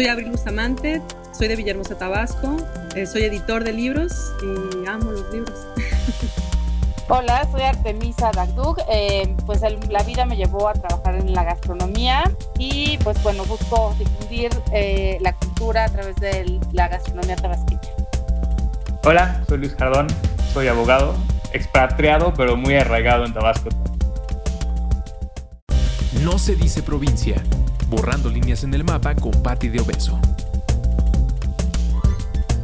Soy Abril Bustamante, soy de Villahermosa, Tabasco, eh, soy editor de libros y amo los libros. Hola, soy Artemisa Dagdug. Eh, pues la vida me llevó a trabajar en la gastronomía y pues bueno, busco difundir eh, la cultura a través de la gastronomía tabasqueña. Hola, soy Luis Jardón, soy abogado, expatriado pero muy arraigado en Tabasco. No se dice provincia, borrando líneas en el mapa con Patti de Obeso.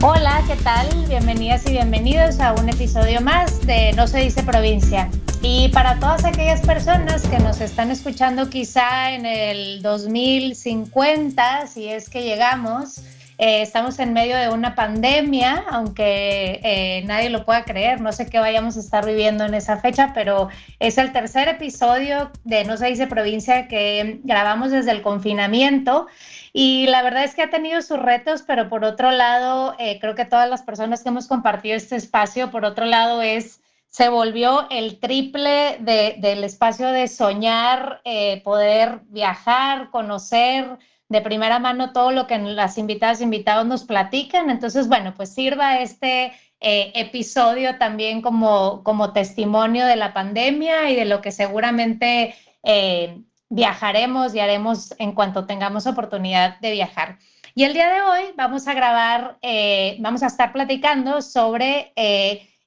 Hola, ¿qué tal? Bienvenidas y bienvenidos a un episodio más de No se dice provincia. Y para todas aquellas personas que nos están escuchando quizá en el 2050, si es que llegamos, eh, estamos en medio de una pandemia, aunque eh, nadie lo pueda creer, no sé qué vayamos a estar viviendo en esa fecha, pero es el tercer episodio de No se dice provincia que grabamos desde el confinamiento. Y la verdad es que ha tenido sus retos, pero por otro lado, eh, creo que todas las personas que hemos compartido este espacio, por otro lado, es se volvió el triple del espacio de soñar, poder viajar, conocer, de primera mano todo lo que las invitadas e invitados nos platican. Entonces, bueno, pues sirva este eh, episodio también como, como testimonio de la pandemia y de lo que seguramente eh, viajaremos y haremos en cuanto tengamos oportunidad de viajar. Y el día de hoy vamos a grabar, eh, vamos a estar platicando sobre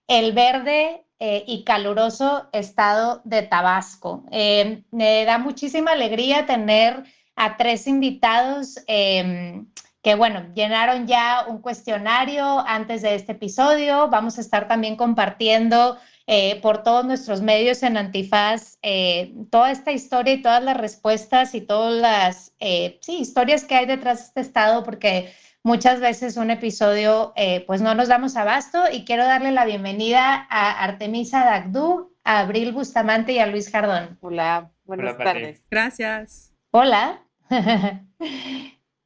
el verde y caluroso estado de Tabasco. me da muchísima alegría tener a tres invitados em, que, bueno, llenaron ya un cuestionario antes de este episodio. Vamos a estar también compartiendo eh, por todos nuestros medios en Antifaz eh, toda esta historia y todas las respuestas y todas las eh, sí, historias que hay detrás de este estado, porque muchas veces un episodio pues no nos damos abasto y quiero darle la bienvenida a Artemisa Dagdú, a Abril Bustamante y a Luis Jardón. Hola, buenas tardes. Gracias. Hola.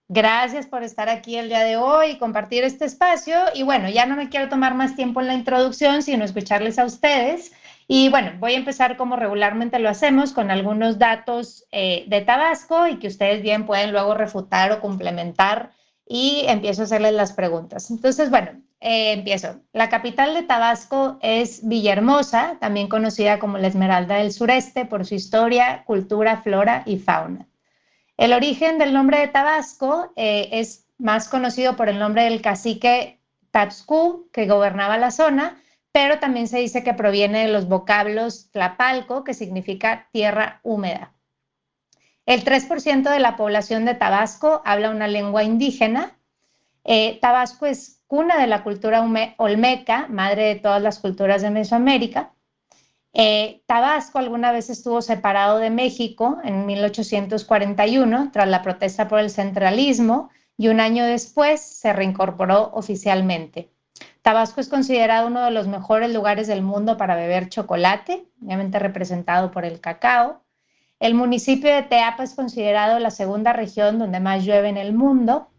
Gracias por estar aquí el día de hoy y compartir este espacio. Y bueno, ya no me quiero tomar más tiempo en la introducción, sino escucharles a ustedes. Y bueno, voy a empezar como regularmente lo hacemos con algunos datos eh, de Tabasco y que ustedes bien pueden luego refutar o complementar y empiezo a hacerles las preguntas. Entonces, bueno, eh, empiezo. La capital de Tabasco es Villahermosa, también conocida como la Esmeralda del Sureste por su historia, cultura, flora y fauna. El origen del nombre de Tabasco eh, es más conocido por el nombre del cacique Tabscu, que gobernaba la zona, pero también se dice que proviene de los vocablos tlapalco, que significa tierra húmeda. El 3% de la población de Tabasco habla una lengua indígena. Eh, Tabasco es cuna de la cultura olmeca, madre de todas las culturas de Mesoamérica. Eh, Tabasco alguna vez estuvo separado de México en 1841 tras la protesta por el centralismo y un año después se reincorporó oficialmente. Tabasco es considerado uno de los mejores lugares del mundo para beber chocolate, obviamente representado por el cacao. El municipio de Teapa es considerado la segunda región donde más llueve en el mundo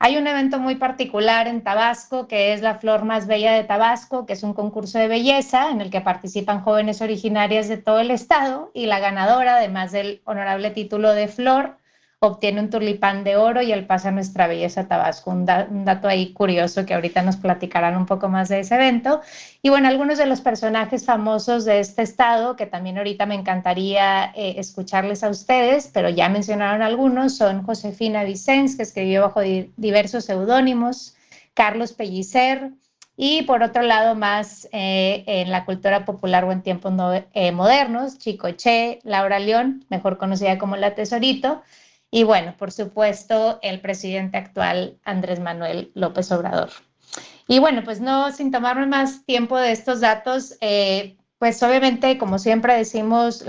hay un evento muy particular en Tabasco, que es la Flor Más Bella de Tabasco, que es un concurso de belleza en el que participan jóvenes originarias de todo el estado y la ganadora, además del honorable título de Flor, obtiene un tulipán de oro y el pasa nuestra belleza Tabasco. Un, dato ahí curioso que ahorita nos platicarán un poco más de ese evento. Y bueno, algunos de los personajes famosos de este estado, que también ahorita me encantaría eh, escucharles a ustedes, pero ya mencionaron algunos, son Josefina Vicens, que escribió bajo diversos seudónimos, Carlos Pellicer, y por otro lado, más eh, en la cultura popular o en tiempos eh, modernos, Chicoche, Laura León, mejor conocida como La Tesorito, y bueno, por supuesto, el presidente actual, Andrés Manuel López Obrador. Y bueno, pues no, sin tomarme más tiempo de estos datos, eh, pues obviamente, como siempre decimos,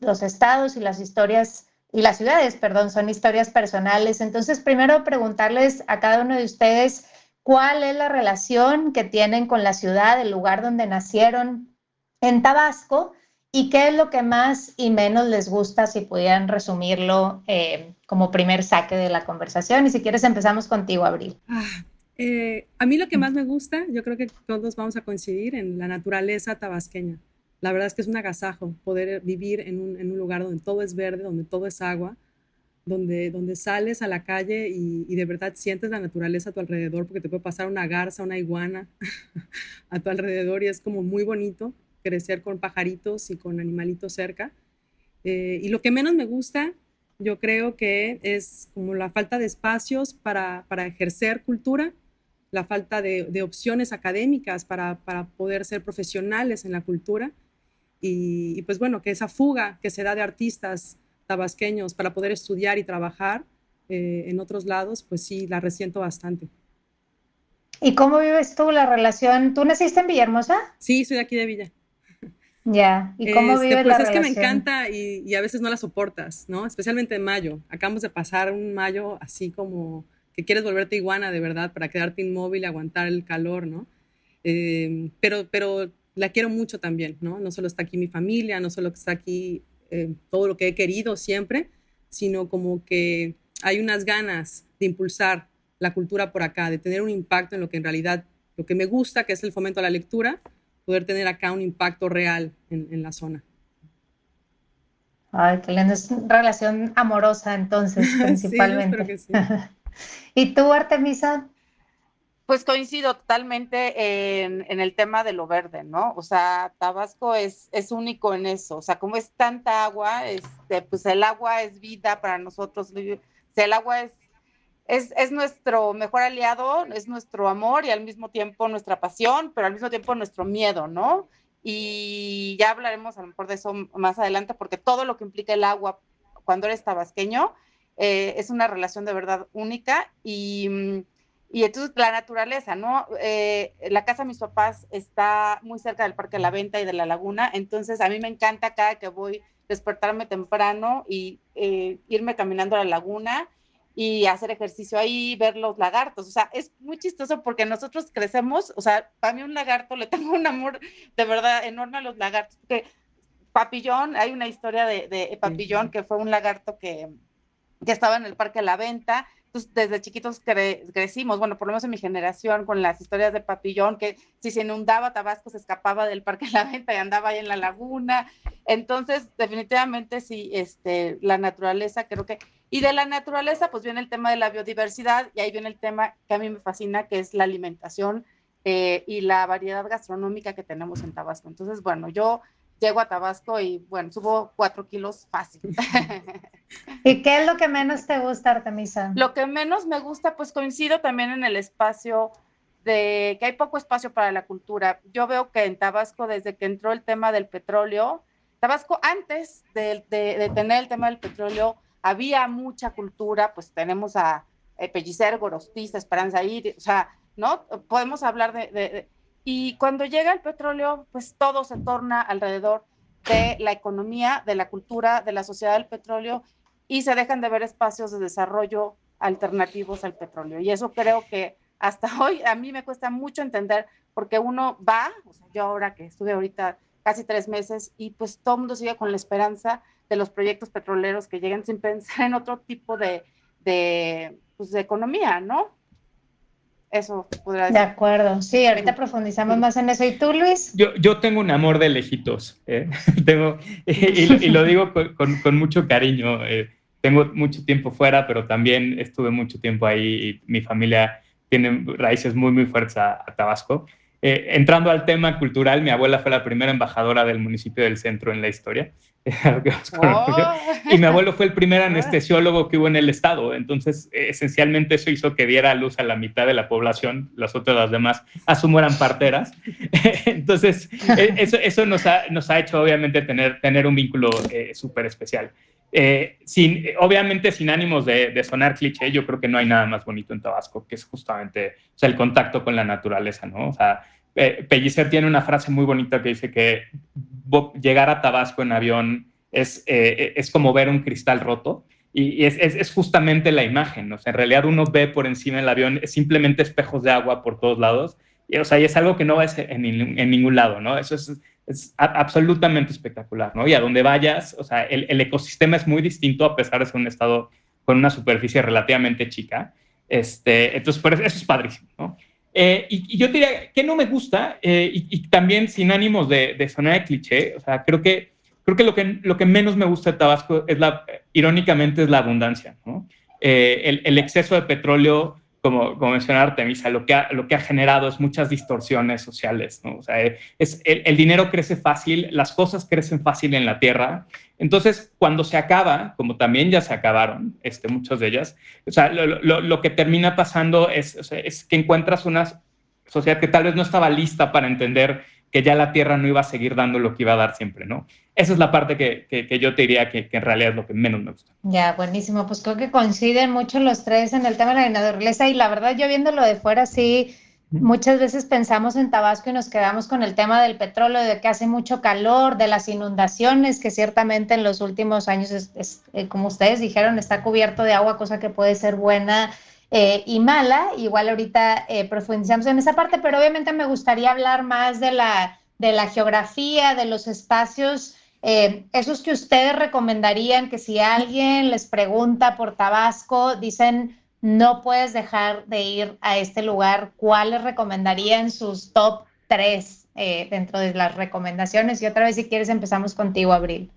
los estados y las historias y las ciudades, perdón, son historias personales. Entonces, primero preguntarles a cada uno de ustedes cuál es la relación que tienen con la ciudad, el lugar donde nacieron en Tabasco ¿Y qué es lo que más y menos les gusta si pudieran resumirlo eh, como primer saque de la conversación? Y si quieres empezamos contigo, Abril. Ah, eh, a mí lo que más me gusta, yo creo que todos vamos a coincidir en la naturaleza tabasqueña. La verdad es que es un agasajo poder vivir en un, en un lugar donde todo es verde, donde todo es agua, donde, donde sales a la calle y, y, de verdad sientes la naturaleza a tu alrededor, porque te puede pasar una garza, una iguana a tu alrededor y es como muy bonito crecer con pajaritos y con animalitos cerca. Eh, y lo que menos me gusta, yo creo que es como la falta de espacios para, para ejercer cultura, la falta de, de opciones académicas para, para, poder ser profesionales en la cultura. Y, y, pues bueno, que esa fuga que se da de artistas tabasqueños para poder estudiar y trabajar eh, en otros lados, pues sí, la resiento bastante. ¿Y cómo vives tú la relación? ¿Tú naciste en Villahermosa? Sí, soy de aquí de Villa. Ya, ¿y cómo este, vives pues la es relación? que me encanta y, y, a veces no la soportas, ¿no? Especialmente en mayo. Acabamos de pasar un mayo así como que quieres volverte iguana de verdad para quedarte inmóvil aguantar el calor, ¿no? Eh, pero, pero la quiero mucho también, ¿no? No solo está aquí mi familia, no solo está aquí eh, todo lo que he querido siempre, sino como que hay unas ganas de impulsar la cultura por acá, de tener un impacto en lo que en realidad, lo que me gusta, que es el fomento a la lectura, poder tener acá un impacto real en, en la zona. Ay, qué lindo, es relación amorosa entonces, principalmente. sí, sí. ¿Y tú, Artemisa? Pues coincido totalmente en, en, el tema de lo verde, ¿no? O sea, Tabasco es, es único en eso. O sea, como es tanta agua, este, pues el agua es vida para nosotros. O sea, el agua es, es, es, nuestro mejor aliado, es nuestro amor y al mismo tiempo nuestra pasión, pero al mismo tiempo nuestro miedo, ¿no? Y ya hablaremos a lo mejor de eso más adelante, porque todo lo que implica el agua cuando eres tabasqueño eh, es una relación de verdad única y y entonces la naturaleza, ¿no? Eh, la casa de mis papás está muy cerca del Parque de la Venta y de la laguna, entonces a mí me encanta cada que voy despertarme temprano y eh, irme caminando a la laguna y hacer ejercicio ahí, ver los lagartos. O sea, es muy chistoso porque nosotros crecemos, o sea, para mí un lagarto le tengo un amor de verdad enorme a los lagartos. Porque Papillón, hay una historia de, de Papillón que fue un lagarto que, que estaba en el Parque de la Venta pues, desde chiquitos cre crecimos, bueno, por lo menos en mi generación, con las historias de Papillón, que si se inundaba Tabasco se escapaba del Parque de la Venta y andaba ahí en la laguna. Entonces, definitivamente sí, este, la naturaleza creo que... Y de la naturaleza, pues viene el tema de la biodiversidad y ahí viene el tema que a mí me fascina, que es la alimentación eh, y la variedad gastronómica que tenemos en Tabasco. Entonces, bueno, yo llego a Tabasco y bueno, subo cuatro kilos fácil. ¿Y qué es lo que menos te gusta, Artemisa? Lo que menos me gusta, pues coincido también en el espacio de que hay poco espacio para la cultura. Yo veo que en Tabasco, desde que entró el tema del petróleo, Tabasco antes de, de, de tener el tema del petróleo, había mucha cultura, pues tenemos a eh, Pellicer, Gorostiza, Esperanza Ir, o sea, ¿no? Podemos hablar de, de y cuando llega el petróleo, pues todo se torna alrededor de la economía, de la cultura, de la sociedad del petróleo y se dejan de ver espacios de desarrollo alternativos al petróleo. Y eso creo que hasta hoy a mí me cuesta mucho entender porque uno va, o sea, yo ahora que estuve ahorita casi tres meses y pues todo el mundo sigue con la esperanza de los proyectos petroleros que lleguen sin pensar en otro tipo de, de, pues, de economía, ¿no? Eso podría decir. De acuerdo, sí, ahorita profundizamos más en eso. ¿Y tú, Luis? Yo, yo tengo un amor de lejitos, ¿eh? tengo, y, y, lo digo con, con, con mucho cariño. Eh, tengo mucho tiempo fuera, pero también estuve mucho tiempo ahí y mi familia tiene raíces muy, muy fuertes a, a Tabasco. Eh, entrando al tema cultural, mi abuela fue la primera embajadora del municipio del centro en la historia. oh. Y mi abuelo fue el primer anestesiólogo que hubo en el estado. Entonces, esencialmente eso hizo que diera luz a la mitad de la población. Las otras, las demás, asumo eran parteras. Entonces, e, eso, eso nos, ha, nos ha hecho obviamente tener, tener un vínculo eh, súper especial. Eh, obviamente sin ánimos de, sonar cliché, yo creo que no hay nada más bonito en Tabasco, que es justamente el contacto con la naturaleza, ¿no? O Pellicer tiene una frase muy bonita que dice que llegar a Tabasco en avión es, eh, es como ver un cristal roto. Y, es, es, es, justamente la imagen, o sea, en realidad uno ve por encima del avión simplemente espejos de agua por todos lados, y, o es algo que no ves en ningún lado, ¿no? Eso es, es absolutamente espectacular, ¿no? Y a donde vayas, o sea, el, el, ecosistema es muy distinto a pesar de ser un estado con una superficie relativamente chica. Este, entonces, eso, es padrísimo, ¿no? Eh, y, y, yo diría que no me gusta, eh, y, y, también sin ánimos de, de sonar de cliché, o sea, creo que creo que lo que, lo que menos me gusta de Tabasco es la, irónicamente, es la abundancia, ¿no? Eh, el, exceso de petróleo como, como mencionaba Artemisa, lo que, ha, lo que ha generado es muchas distorsiones sociales, ¿no? O sea, es, el, dinero crece fácil, las cosas crecen fácil en la tierra. Entonces, cuando se acaba, como también ya se acabaron, este, muchas de ellas, o sea, lo, lo, lo que termina pasando es, es que encuentras una sociedad que tal vez no estaba lista para entender que ya la tierra no iba a seguir dando lo que iba a dar siempre, ¿no? Esa es la parte que, que, que yo te diría que, que, en realidad es lo que menos me gusta. Ya, buenísimo. Pues creo que coinciden mucho los tres en el tema de la naturaleza y la verdad yo viéndolo de fuera sí, muchas veces pensamos en Tabasco y nos quedamos con el tema del petróleo, de que hace mucho calor, de las inundaciones, que ciertamente en los últimos años, es, es, eh, como ustedes dijeron, está cubierto de agua, cosa que puede ser buena. Eh, y mala. Igual ahorita eh, profundizamos en esa parte, pero obviamente me gustaría hablar más de la, de la geografía, de los espacios, eh, esos que ustedes recomendarían que si alguien les pregunta por Tabasco, dicen, no puedes dejar de ir a este lugar, ¿cuáles recomendarían sus top tres eh, dentro de las recomendaciones? Y otra vez, si quieres, empezamos contigo, Abril.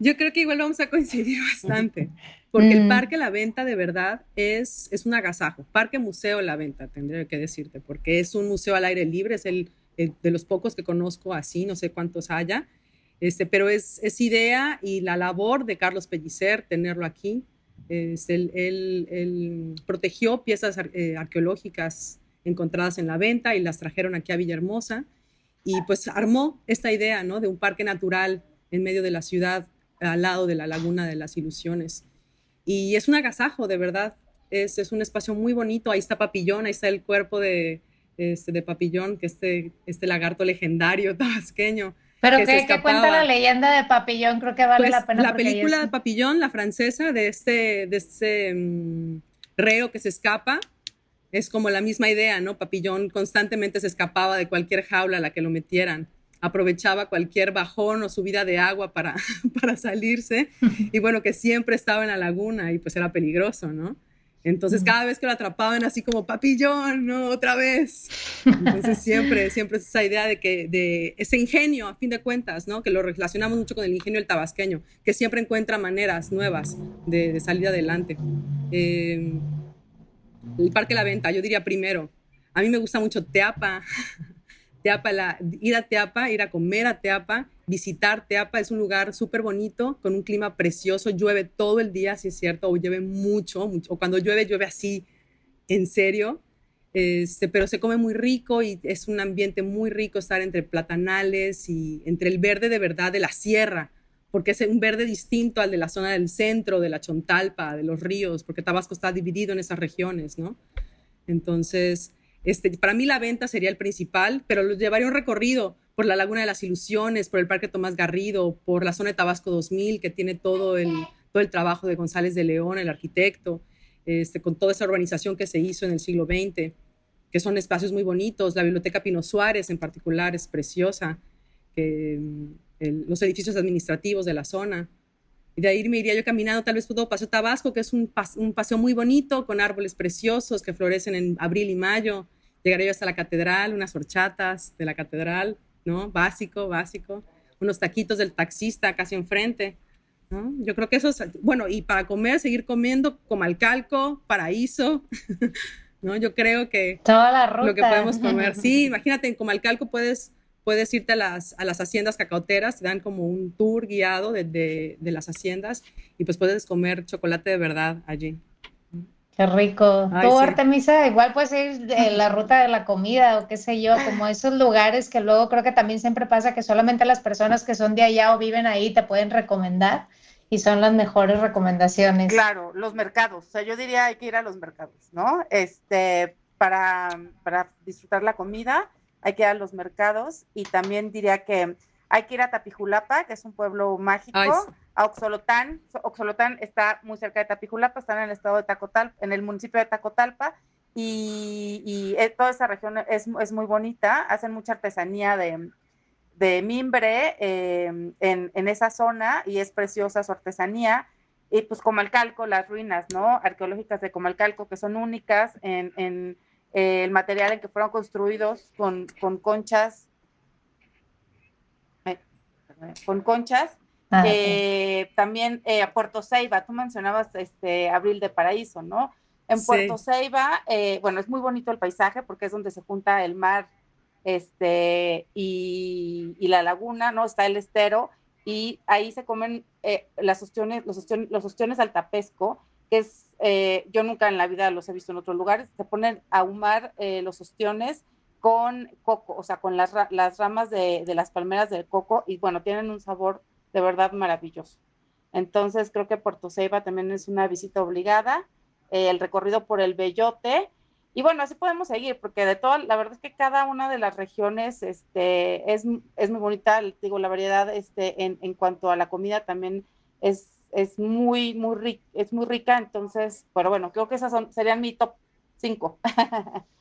Yo creo que igual vamos a coincidir bastante, porque mm. el Parque La Venta de verdad es, es un agasajo. Parque Museo La Venta, tendría que decirte, porque es un museo al aire libre, es el, el de los pocos que conozco así, no sé cuántos haya, este, pero es, es idea y la labor de Carlos Pellicer tenerlo aquí. Es el, él, él, protegió piezas eh, arqueológicas encontradas en la venta y las trajeron aquí a Villahermosa y pues armó esta idea ¿no? de un parque natural en medio de la ciudad al lado de la Laguna de las Ilusiones. Y es un agasajo, de verdad. Es, es un espacio muy bonito. Ahí está Papillón, ahí está el cuerpo de, este, de Papillón, que este, este lagarto legendario tabasqueño. Pero que, que, cuenta la leyenda de Papillón, creo que vale pues, la pena. La película de Papillón, la francesa, de este, de este um, reo que se escapa, es como la misma idea, ¿no? Papillón constantemente se escapaba de cualquier jaula a la que lo metieran aprovechaba cualquier bajón o subida de agua para, para salirse y bueno, que siempre estaba en la laguna y pues era peligroso, ¿no? Entonces cada vez que lo atrapaban así como papillón, ¿no? Otra vez. Entonces siempre, siempre es esa idea de que, de ese ingenio, a fin de cuentas, ¿no? Que lo relacionamos mucho con el ingenio del tabasqueño, que siempre encuentra maneras nuevas de, de salir adelante. Eh, el Parque La Venta, yo diría primero. A mí me gusta mucho Teapa. Ir a Teapa, ir a comer a Teapa, visitar Teapa, es un lugar súper bonito, con un clima precioso, llueve todo el día, si es cierto, o llueve mucho, mucho, o cuando llueve, llueve así, en serio, este, pero se come muy rico y es un ambiente muy rico estar entre platanales y entre el verde de verdad de la sierra, porque es un verde distinto al de la zona del centro, de la Chontalpa, de los ríos, porque Tabasco está dividido en esas regiones, ¿no? Entonces, este, para mí la venta sería el principal, pero los llevaría un recorrido por la Laguna de las Ilusiones, por el Parque Tomás Garrido, por la zona de Tabasco 2000, que tiene todo el, todo el trabajo de González de León, el arquitecto, este, con toda esa urbanización que se hizo en el siglo XX, que son espacios muy bonitos. La Biblioteca Pino Suárez en particular es preciosa, que, el, los edificios administrativos de la zona. Y de ahí me iría yo caminando tal vez todo Paseo Tabasco, que es un, un paseo muy bonito, con árboles preciosos que florecen en abril y mayo Llegaría yo hasta la catedral, unas horchatas de la catedral, ¿no? Básico, básico. Unos taquitos del taxista casi enfrente, ¿no? Yo creo que eso es, bueno, y para comer, seguir comiendo, Comalcalco, Paraíso, ¿no? Yo creo que... Toda la ruta. Lo que podemos comer. Sí, imagínate, en Comalcalco puedes, puedes irte a las, a las haciendas cacauteras, te dan como un tour guiado de, de, de las haciendas y pues puedes comer chocolate de verdad allí. Qué rico. Ay, Tú, sí. Artemisa, igual puedes ir de la ruta de la comida o qué sé yo, como esos lugares que luego creo que también siempre pasa que solamente las personas que son de allá o viven ahí te pueden recomendar y son las mejores recomendaciones. Claro, los mercados. O sea, yo diría hay que ir a los mercados, ¿no? Este, para, para disfrutar la comida, hay que ir a los mercados y también diría que hay que ir a Tapijulapa, que es un pueblo mágico. Ay, sí a Oxolotán. Oxolotán está muy cerca de Tapijulapa, está en el estado de Tacotalpa, en el municipio de Tacotalpa, y, y eh, toda esa región es, es, muy bonita, hacen mucha artesanía de, de mimbre eh, en, en, esa zona y es preciosa su artesanía. Y pues Comalcalco, las ruinas, ¿no? Arqueológicas de Comalcalco, que son únicas en, en eh, el material en que fueron construidos con, con conchas. Eh, con conchas. Ah, también a eh, Puerto Ceiba, tú mencionabas este Abril de Paraíso, ¿no? En Puerto Ceiba, eh, bueno, es muy bonito el paisaje porque es donde se junta el mar este, y, la laguna, ¿no? Está el estero y ahí se comen eh, las ostiones, los, ostiones, los ostiones al tapesco, que es, eh, yo nunca en la vida los he visto en otros lugares, se ponen a ahumar los ostiones con coco, o sea, con las, las ramas de, de, las palmeras del coco y bueno, tienen un sabor de verdad maravilloso. Entonces creo que Puerto Ceiba también es una visita obligada. Eh, el recorrido por el Bellote. Y bueno, así podemos seguir, porque de todo, la verdad es que cada una de las regiones este, es, es muy bonita, digo, la variedad este, en, en cuanto a la comida también es, es, muy, muy rica, es muy rica, entonces, pero bueno, creo que esas son, serían mi top 5.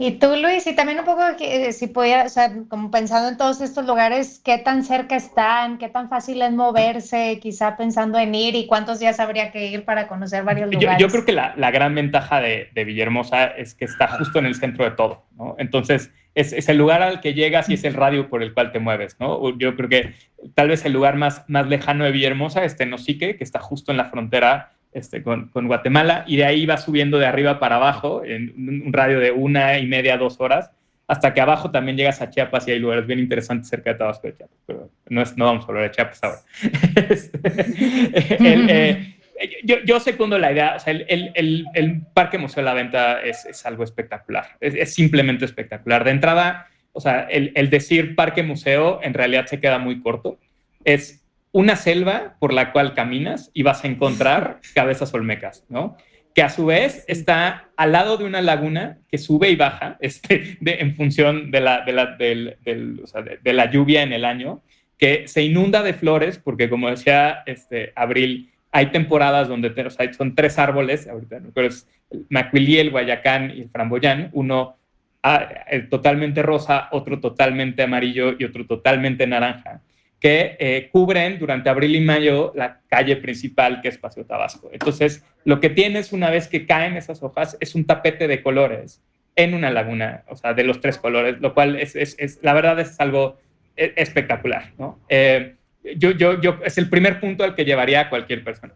Y tú, Luis, y también un poco, eh, si podía, o sea, como pensando en todos estos lugares, ¿qué tan cerca están? ¿Qué tan fácil es moverse? Quizá pensando en ir y cuántos días habría que ir para conocer varios lugares. Yo, creo que la, la, gran ventaja de, de, Villahermosa es que está justo en el centro de todo, ¿no? Entonces, es, es, el lugar al que llegas y es el radio por el cual te mueves, ¿no? Yo creo que tal vez el lugar más, más lejano de Villahermosa es Tenosique, que está justo en la frontera este, con, Guatemala y de ahí va subiendo de arriba para abajo en un radio de una y media, dos horas, hasta que abajo también llegas a Chiapas y hay lugares bien interesantes cerca de Tabasco de Chiapas, pero no, es, no vamos a hablar de Chiapas ahora. Este, eh, yo, yo, secundo la idea, o sea, el, el, el, Parque Museo de la Venta es, es algo espectacular, es, es, simplemente espectacular. De entrada, o sea, el, decir Parque Museo en realidad se queda muy corto. Es una selva por la cual caminas y vas a encontrar cabezas olmecas, ¿no? Que a su vez está al lado de una laguna que sube y baja este, en función de la, de, la, de, la lluvia en el año, que se inunda de flores, porque como decía este, Abril, hay temporadas donde son tres árboles, ahorita no es el macuilí, el guayacán y el framboyán, uno ah, totalmente rosa, otro totalmente amarillo y otro totalmente naranja que eh, cubren durante abril y mayo la calle principal que es Paseo Tabasco. Entonces, lo que tienes una vez que caen esas hojas es un tapete de colores en una laguna, o sea, de los tres colores, lo cual es, es, es la verdad es algo e, espectacular, ¿no? Eh, yo, yo, yo, es el primer punto al que llevaría a cualquier persona.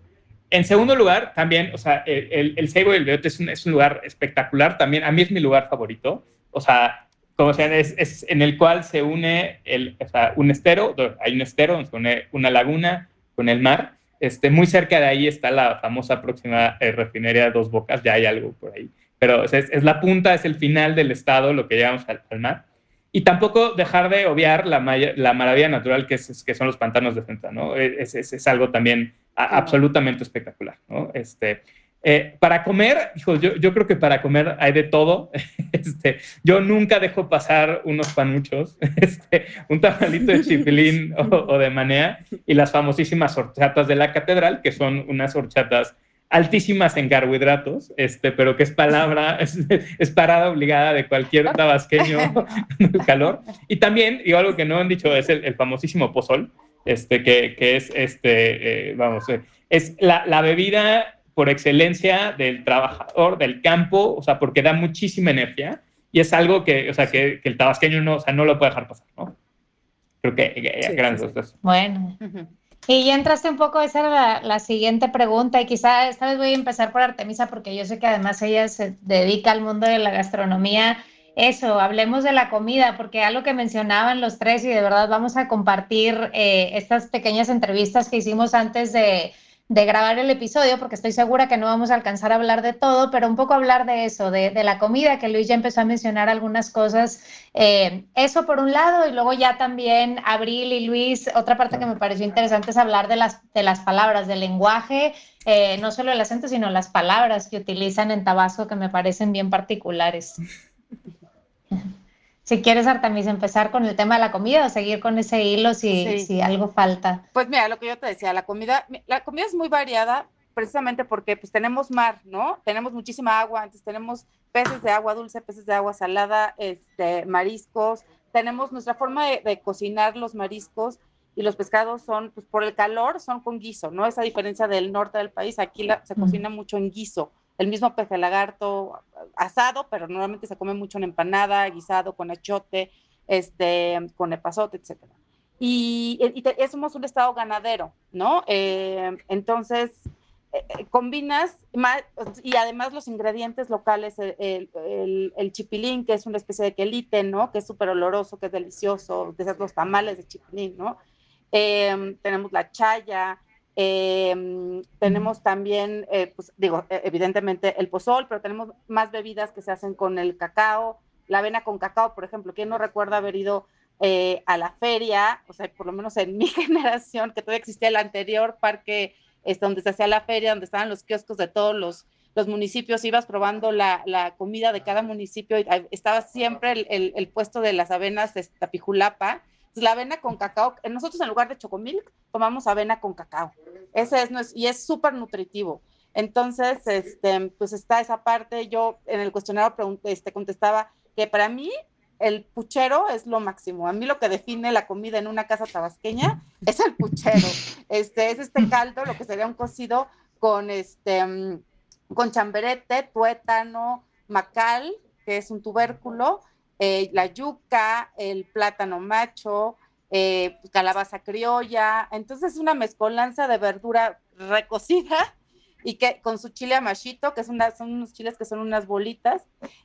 En segundo lugar, también, o sea, el, el, Seibo y el Beote es un, es un lugar espectacular también, a mí es mi lugar favorito, o sea, como se es, es, en el cual se une el, o sea, un estero, hay un estero donde se une una laguna con el mar. Este, muy cerca de ahí está la famosa próxima eh, refinería de Dos Bocas, ya hay algo por ahí. Pero es, es, la punta, es el final del estado, lo que llegamos al, mar. Y tampoco dejar de obviar la, la maravilla natural que, es, que son los pantanos de Centra, ¿no? Es, es algo también absolutamente espectacular, ¿no? Este, eh, para comer, hijo, yo, yo, creo que para comer hay de todo. Este, yo nunca dejo pasar unos panuchos, este, un tamalito de chipilín o, de manea y las famosísimas horchatas de la catedral, que son unas horchatas altísimas en carbohidratos, este, pero que es palabra, es, parada obligada de cualquier tabasqueño del calor. Y también, y algo que no han dicho, es el, famosísimo pozol, este, que, que es, este, eh, vamos, eh, es la, la bebida por excelencia del trabajador del campo, o sea, porque da muchísima energía y es algo que, o sea, que, el tabasqueño no, o sea, no lo puede dejar pasar, ¿no? Creo que, que grandes Bueno. Y ya entraste un poco, esa era la, siguiente pregunta, y quizá esta vez voy a empezar por Artemisa, porque yo sé que además ella se dedica al mundo de la gastronomía. Eso, hablemos de la comida, porque algo que mencionaban los tres, y de verdad vamos a compartir eh, estas pequeñas entrevistas que hicimos antes de, de grabar el episodio, porque estoy segura que no vamos a alcanzar a hablar de todo, pero un poco hablar de eso, de, la comida, que Luis ya empezó a mencionar algunas cosas. Eh, eso por un lado, y luego ya también Abril y Luis, otra parte que me pareció interesante es hablar de las, de las palabras, del lenguaje, eh, no solo el acento, sino las palabras que utilizan en Tabasco, que me parecen bien particulares. Si quieres, Artemis, empezar con el tema de la comida o seguir con ese hilo si, si algo falta. Pues mira, lo que yo te decía, la comida, la comida es muy variada precisamente porque pues tenemos mar, ¿no? Tenemos muchísima agua, entonces tenemos peces de agua dulce, peces de agua salada, este, mariscos, tenemos nuestra forma de, cocinar los mariscos y los pescados son, pues por el calor, son con guiso, ¿no? Esa diferencia del norte del país, aquí se cocina mucho en guiso el mismo pez de lagarto asado, pero normalmente se come mucho en empanada, guisado, con achote, este, con epazote, etc. y, y, somos un estado ganadero, ¿no? Eh, entonces, eh, eh, combinas más, y además los ingredientes locales, el, el, chipilín, que es una especie de quelite, ¿no? Que es súper oloroso, que es delicioso, de los tamales de chipilín, ¿no? tenemos la chaya, tenemos también, pues digo, e, evidentemente el pozol, pero tenemos más bebidas que se hacen con el cacao, la avena con cacao, por ejemplo. ¿Quién no recuerda haber ido eh, a la feria, o sea, por lo menos en mi generación, que todavía existía el anterior parque es donde se hacía la feria, donde estaban los kioscos de todos los, los municipios, ibas probando la, la, comida de cada municipio y estaba siempre el, el, puesto de las avenas de Tapijulapa. La avena con cacao, nosotros en lugar de chocomilk tomamos avena con cacao. Ese es, y es súper nutritivo. Entonces, este, pues está esa parte. Yo en el cuestionario este, contestaba que para mí el puchero es lo máximo. A mí lo que define la comida en una casa tabasqueña es el puchero. Este, es este caldo, lo que sería un cocido con este con chamberete, tuétano, macal, que es un tubérculo, eh, la yuca, el plátano macho, eh, calabaza criolla. Entonces es una mezcolanza de verdura recocida y que con su chile amachito, que son unos chiles que son unas bolitas,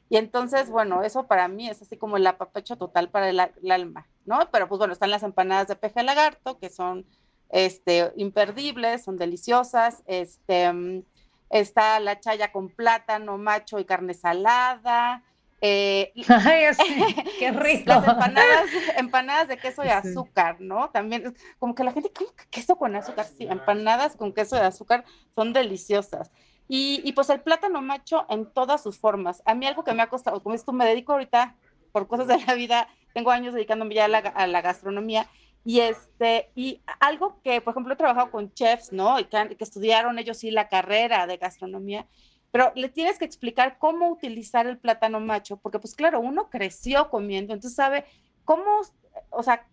y entonces, bueno, eso para mí es así como el apapecho total para el, alma, ¿no? Pero pues bueno, están las empanadas de peje lagarto, que son este, imperdibles, son deliciosas, este, mm, está la chaya con plátano, macho y carne salada, eh, qué rico. Las empanadas, empanadas de queso y azúcar, ¿no? También, como que la gente, ¿qué? queso con azúcar? Sí, empanadas con queso y azúcar son deliciosas. Y, y, pues el plátano macho en todas sus formas. A mí algo que me ha costado, como esto me dedico ahorita por cosas de la vida, tengo años dedicándome ya a la, a la gastronomía, y este, y algo que, por ejemplo, he trabajado con chefs, ¿no? Y que, que estudiaron ellos sí la carrera de gastronomía, pero le tienes que explicar cómo utilizar el plátano macho, porque pues claro, uno creció comiendo, entonces sabe cómo, o sea,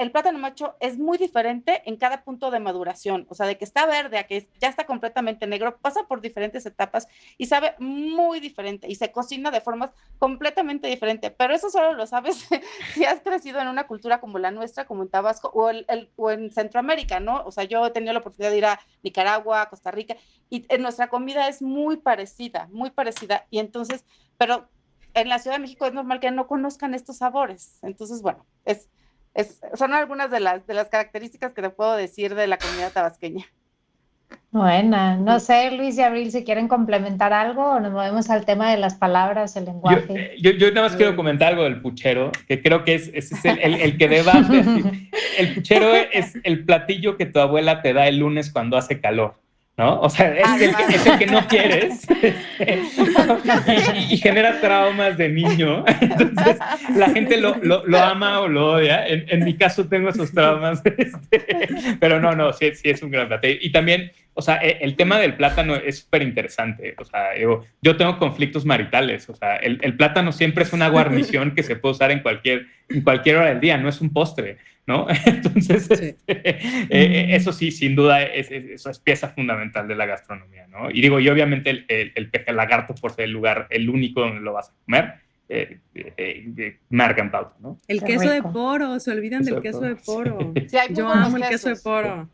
el plátano macho es muy diferente en cada punto de maduración, o sea, de que está verde a que ya está completamente negro, pasa por diferentes etapas y sabe muy diferente y se cocina de formas completamente diferentes, pero eso solo lo sabes si has crecido en una cultura como la nuestra, como en Tabasco o, el, o en Centroamérica, ¿no? O sea, yo he tenido la oportunidad de ir a Nicaragua, Costa Rica, y en nuestra comida es muy parecida, muy parecida, y entonces, pero en la Ciudad de México es normal que no conozcan estos sabores, entonces, bueno, es son algunas de las, de las características que te puedo decir de la comunidad tabasqueña. Buena, no sé, Luis y Abril, si quieren complementar algo o nos movemos al tema de las palabras, el lenguaje. Yo, yo, nada más quiero comentar algo del puchero, que creo que es, es, el, el, el, que debate. el puchero es el platillo que tu abuela te da el lunes cuando hace calor. ¿No? O sea, es, el, que, es el que, no quieres y, genera traumas de niño. Entonces, la gente lo, lo, lo ama o lo odia. En, en, mi caso tengo esos traumas, este, pero no, no, sí, sí es un gran platillo. Y también, o sea, e, el tema del plátano es súper interesante. O sea, yo, yo, tengo conflictos maritales. O sea, el, el, plátano siempre es una guarnición que se puede usar en cualquier, en cualquier hora del día, no es un postre. ¿no? Entonces, este, eh, eh, mm. eso sí, sin duda, es, eso es pieza fundamental de la gastronomía, ¿no? Y digo, y obviamente el, el, peje lagarto, por ser el lugar, el único donde lo vas a comer, eh, eh pauta, ¿no? El queso de poro, se olvidan del queso de poro. Yo amo el queso de poro,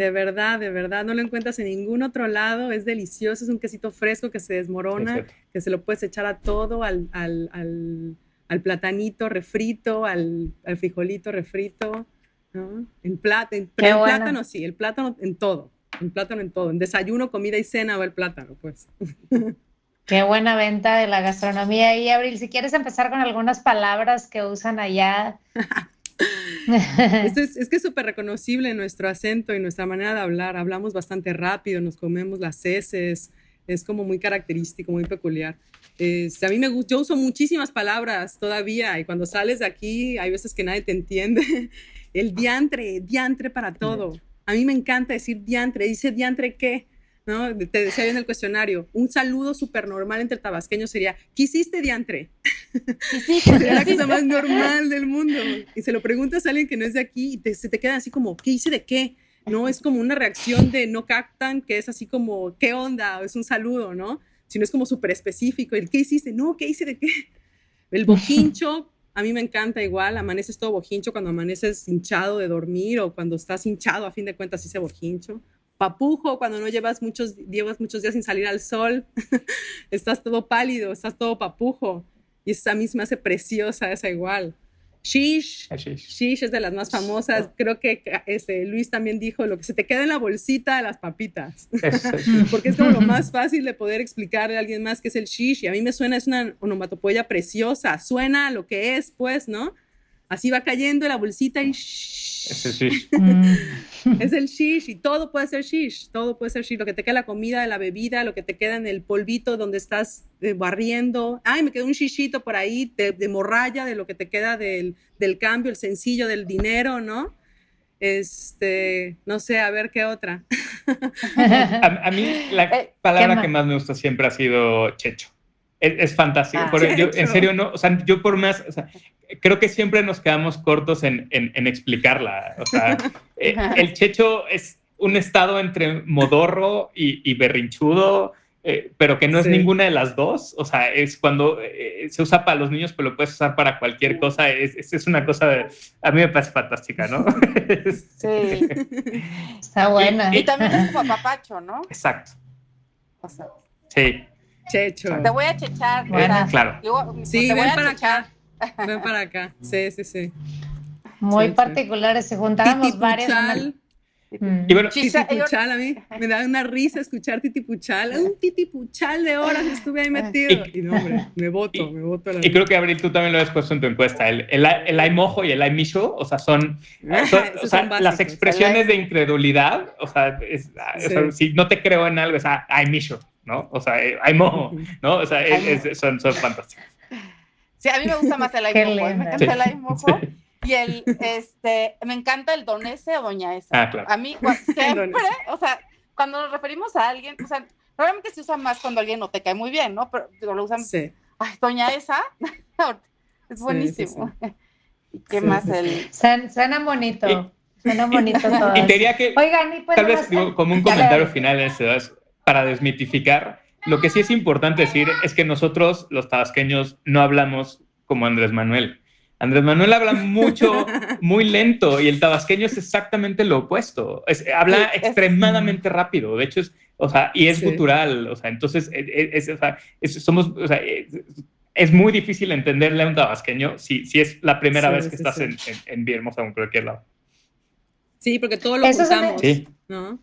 De verdad, de verdad, no lo encuentras en ningún otro lado, es delicioso, es un quesito fresco que se desmorona, que se lo puedes echar a todo, al, al, al al platanito refrito, al, frijolito refrito, ¿no? En, plata, en, plátano sí, el plátano en todo, el plátano en todo, en desayuno, comida y cena va el plátano, pues. Qué buena venta de la gastronomía. Y Abril, si quieres empezar con algunas palabras que usan allá. es, es, que es súper reconocible nuestro acento y nuestra manera de hablar. Hablamos bastante rápido, nos comemos las heces, es como muy característico, muy peculiar. Este, a mí me gusta, yo uso muchísimas palabras todavía y cuando sales de aquí hay veces que nadie te entiende. El diantre, diantre para todo. A mí me encanta decir diantre, dice diantre qué, ¿no? Te decía en el cuestionario, un saludo súper normal entre tabasqueños sería, ¿qué hiciste diantre? Sería la cosa más normal del mundo. Y se lo preguntas a alguien que no es de aquí y te, se te queda así como, ¿qué hice de qué? No es como una reacción de no captan, que es así como, ¿qué onda? Es un saludo, ¿no? sino es como súper específico. ¿El qué hiciste? No, ¿qué hice de qué? El boquincho, a mí me encanta igual, amaneces todo bojincho cuando amaneces hinchado de dormir o cuando estás hinchado, a fin de cuentas, ese bojincho. Papujo, cuando no llevas muchos, llevas muchos días sin salir al sol, estás todo pálido, estás todo papujo. Y esa misma hace preciosa esa igual. Shish. Shish es de las más famosas. Creo que este, Luis también dijo lo que se te queda en la bolsita de las papitas. Porque es como lo más fácil de poder explicarle a alguien más que es el shish. Y a mí me suena, es una onomatopoya preciosa. Suena lo que es, pues, ¿no? Así va cayendo la bolsita y Es el shish. es el shish y todo puede ser shish, todo puede ser shish. Lo que te queda la comida, la bebida, lo que te queda en el polvito donde estás eh, barriendo. Ay, me quedó un shishito por ahí de, de morralla, de lo que te queda del, del, cambio, el sencillo del dinero, ¿no? Este, no sé, a ver qué otra. a, a, mí la eh, palabra que más me gusta siempre ha sido checho. Es, es fantástico. Ah, yo, en serio, no, o sea, yo por más, o sea, creo que siempre nos quedamos cortos en, en, explicarla. O sea, eh, el checho es un estado entre modorro y, y berrinchudo, eh, pero que no es ninguna de las dos. O sea, es cuando eh, se usa para los niños, pero lo puedes usar para cualquier cosa. Es, es una cosa, de, a mí me parece fantástica, ¿no? sí. Está buena. Y, también es como papacho, ¿no? Exacto. sí. Checho. Te voy a chechar. Bueno, claro. sí, te voy ven a para chechar. acá. Ven para acá. Sí, sí, sí. Muy sí, particulares. Sí. Se juntábamos varias. Y bueno, titipuchal a mí me da una risa escuchar titipuchal. Un titipuchal de horas estuve ahí metido. Y, y no, hombre, me voto, y, me voto. y creo que Abril, tú también lo has puesto en tu encuesta. El, el, el ay mojo y el ay micho, o sea, son, son, o sea, son las expresiones de incredulidad. O sea, es, sí. o sea, si no te creo en algo, es ay micho, ¿no? O sea, ay mojo, ¿no? O sea, es, es, son, son fantásticos. Sí, a mí me gusta más el ay mojo, ¿eh? me encanta sí. el ay mojo. Sí. Y el, este, me encanta el don ese o doña esa. Ah, claro. A mí, siempre, o sea, cuando nos referimos a alguien, o sea, probablemente se usa más cuando alguien no te cae muy bien, ¿no? Pero digo, lo usan, sí. ay, doña esa, es buenísimo. Sí, ¿Y qué más? El... Suena bonito. Y, Suena bonito todo. Y te diría que, Oigan, y pues tal vez, digo, como un comentario final en este, para desmitificar, lo que sí es importante decir es que nosotros, los tabasqueños, no hablamos como Andrés Manuel. Andrés Manuel habla mucho, muy lento y el tabasqueño es exactamente lo opuesto. Es, habla sí, extremadamente es... rápido. De hecho, es, o sea, y es sí. gutural. O sea, entonces, es, o sea, somos, o sea, es, muy difícil entenderle a un tabasqueño si, si es la primera sí, vez que estás en, en, en o en cualquier lado. Sí, porque todo lo Eso juntamos. ¿no?